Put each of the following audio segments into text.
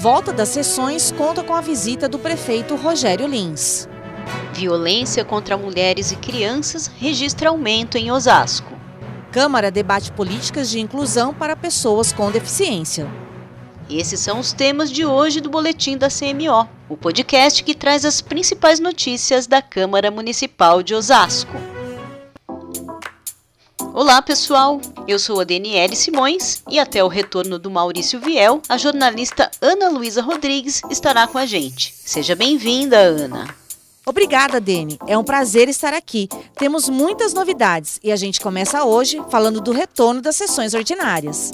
volta das sessões conta com a visita do prefeito Rogério Lins. Violência contra mulheres e crianças registra aumento em Osasco. Câmara debate políticas de inclusão para pessoas com deficiência. Esses são os temas de hoje do Boletim da CMO, o podcast que traz as principais notícias da Câmara Municipal de Osasco. Olá, pessoal! Eu sou a Daniele Simões e até o retorno do Maurício Viel, a jornalista Ana Luísa Rodrigues estará com a gente. Seja bem-vinda, Ana! Obrigada, Dene. É um prazer estar aqui. Temos muitas novidades e a gente começa hoje falando do retorno das sessões ordinárias.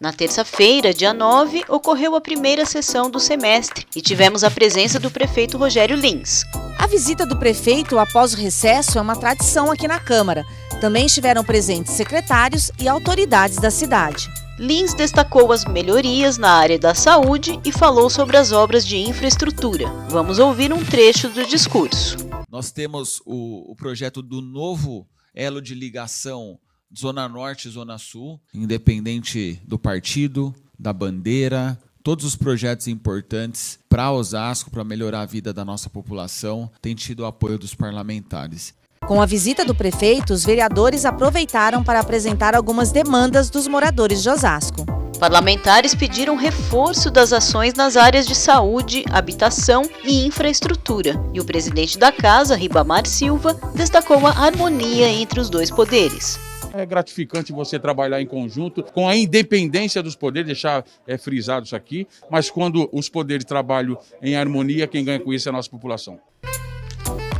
Na terça-feira, dia 9, ocorreu a primeira sessão do semestre e tivemos a presença do prefeito Rogério Lins. A visita do prefeito após o recesso é uma tradição aqui na Câmara. Também estiveram presentes secretários e autoridades da cidade. Lins destacou as melhorias na área da saúde e falou sobre as obras de infraestrutura. Vamos ouvir um trecho do discurso. Nós temos o, o projeto do novo elo de ligação Zona Norte e Zona Sul, independente do partido, da bandeira, todos os projetos importantes para Osasco, para melhorar a vida da nossa população, têm tido o apoio dos parlamentares. Com a visita do prefeito, os vereadores aproveitaram para apresentar algumas demandas dos moradores de Osasco. Parlamentares pediram reforço das ações nas áreas de saúde, habitação e infraestrutura. E o presidente da casa, Ribamar Silva, destacou a harmonia entre os dois poderes. É gratificante você trabalhar em conjunto, com a independência dos poderes, deixar é, frisado isso aqui, mas quando os poderes trabalham em harmonia, quem ganha com isso é a nossa população.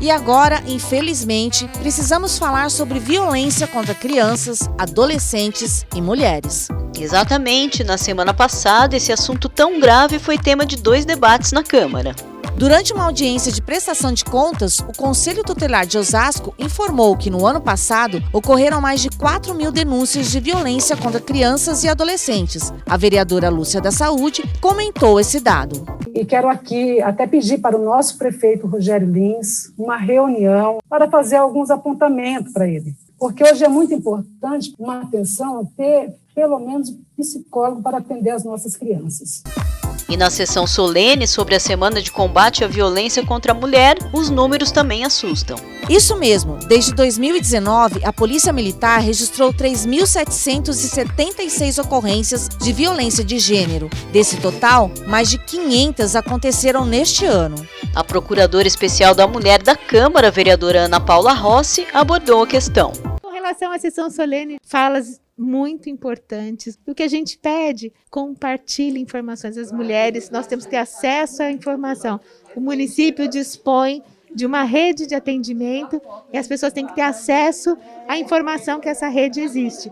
E agora, infelizmente, precisamos falar sobre violência contra crianças, adolescentes e mulheres. Exatamente, na semana passada, esse assunto tão grave foi tema de dois debates na Câmara. Durante uma audiência de prestação de contas, o Conselho Tutelar de Osasco informou que no ano passado ocorreram mais de 4 mil denúncias de violência contra crianças e adolescentes. A vereadora Lúcia da Saúde comentou esse dado. E quero aqui até pedir para o nosso prefeito Rogério Lins uma reunião para fazer alguns apontamentos para ele. Porque hoje é muito importante uma atenção ter pelo menos psicólogo para atender as nossas crianças. E na sessão solene sobre a Semana de Combate à Violência contra a Mulher, os números também assustam. Isso mesmo, desde 2019, a Polícia Militar registrou 3.776 ocorrências de violência de gênero. Desse total, mais de 500 aconteceram neste ano. A Procuradora Especial da Mulher da Câmara, vereadora Ana Paula Rossi, abordou a questão. Com relação à sessão solene, falas muito importantes. O que a gente pede, compartilhe informações. As mulheres, nós temos que ter acesso à informação. O município dispõe de uma rede de atendimento e as pessoas têm que ter acesso à informação que essa rede existe.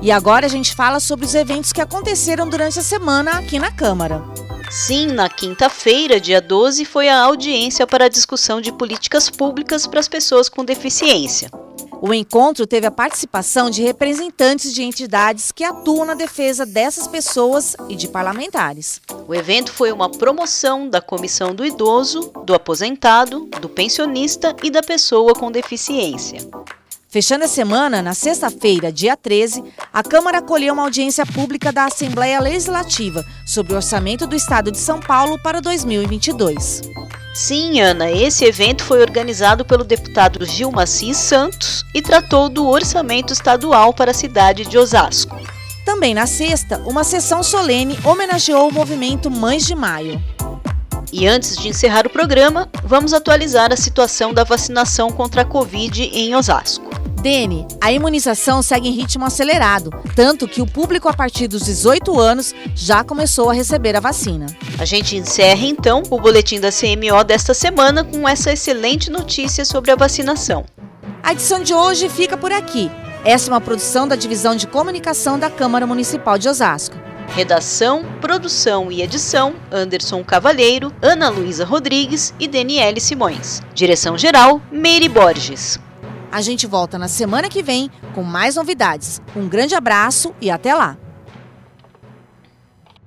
E agora a gente fala sobre os eventos que aconteceram durante a semana aqui na Câmara. Sim, na quinta-feira, dia 12, foi a audiência para a discussão de políticas públicas para as pessoas com deficiência. O encontro teve a participação de representantes de entidades que atuam na defesa dessas pessoas e de parlamentares. O evento foi uma promoção da Comissão do Idoso, do Aposentado, do Pensionista e da Pessoa com Deficiência. Fechando a semana, na sexta-feira, dia 13, a Câmara acolheu uma audiência pública da Assembleia Legislativa sobre o orçamento do Estado de São Paulo para 2022. Sim, Ana, esse evento foi organizado pelo deputado Gilma Cis Santos e tratou do orçamento estadual para a cidade de Osasco. Também na sexta, uma sessão solene homenageou o movimento Mães de Maio. E antes de encerrar o programa, vamos atualizar a situação da vacinação contra a Covid em Osasco. Dene, a imunização segue em ritmo acelerado, tanto que o público a partir dos 18 anos já começou a receber a vacina. A gente encerra então o boletim da CMO desta semana com essa excelente notícia sobre a vacinação. A edição de hoje fica por aqui. Essa é uma produção da Divisão de Comunicação da Câmara Municipal de Osasco. Redação, produção e edição: Anderson Cavalheiro, Ana Luísa Rodrigues e Daniele Simões. Direção-geral: Meire Borges. A gente volta na semana que vem com mais novidades. Um grande abraço e até lá!